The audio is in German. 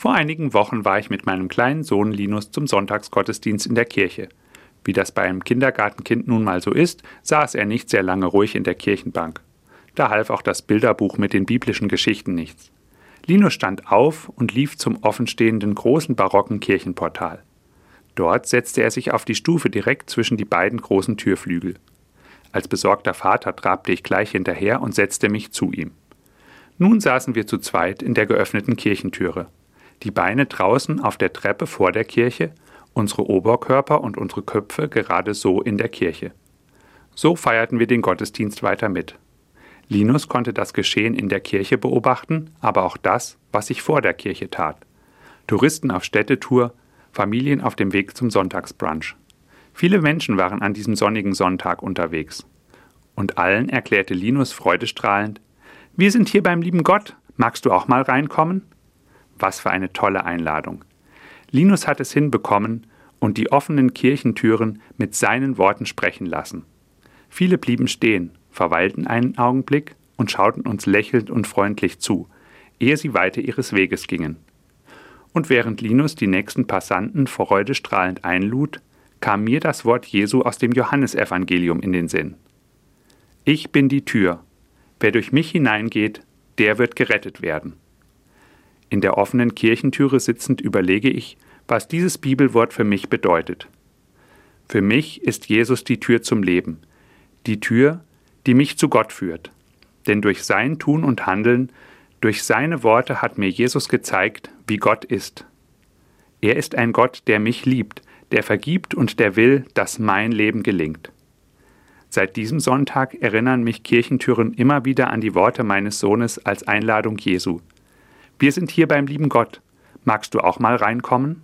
Vor einigen Wochen war ich mit meinem kleinen Sohn Linus zum Sonntagsgottesdienst in der Kirche. Wie das bei einem Kindergartenkind nun mal so ist, saß er nicht sehr lange ruhig in der Kirchenbank. Da half auch das Bilderbuch mit den biblischen Geschichten nichts. Linus stand auf und lief zum offenstehenden großen barocken Kirchenportal. Dort setzte er sich auf die Stufe direkt zwischen die beiden großen Türflügel. Als besorgter Vater trabte ich gleich hinterher und setzte mich zu ihm. Nun saßen wir zu zweit in der geöffneten Kirchentüre die Beine draußen auf der Treppe vor der Kirche, unsere Oberkörper und unsere Köpfe gerade so in der Kirche. So feierten wir den Gottesdienst weiter mit. Linus konnte das Geschehen in der Kirche beobachten, aber auch das, was sich vor der Kirche tat. Touristen auf Städtetour, Familien auf dem Weg zum Sonntagsbrunch. Viele Menschen waren an diesem sonnigen Sonntag unterwegs. Und allen erklärte Linus freudestrahlend: Wir sind hier beim lieben Gott. Magst du auch mal reinkommen? Was für eine tolle Einladung. Linus hat es hinbekommen und die offenen Kirchentüren mit seinen Worten sprechen lassen. Viele blieben stehen, verweilten einen Augenblick und schauten uns lächelnd und freundlich zu, ehe sie weiter ihres Weges gingen. Und während Linus die nächsten Passanten freudestrahlend einlud, kam mir das Wort Jesu aus dem Johannesevangelium in den Sinn. Ich bin die Tür. Wer durch mich hineingeht, der wird gerettet werden. In der offenen Kirchentüre sitzend überlege ich, was dieses Bibelwort für mich bedeutet. Für mich ist Jesus die Tür zum Leben, die Tür, die mich zu Gott führt. Denn durch sein Tun und Handeln, durch seine Worte hat mir Jesus gezeigt, wie Gott ist. Er ist ein Gott, der mich liebt, der vergibt und der will, dass mein Leben gelingt. Seit diesem Sonntag erinnern mich Kirchentüren immer wieder an die Worte meines Sohnes als Einladung Jesu. Wir sind hier beim lieben Gott. Magst du auch mal reinkommen?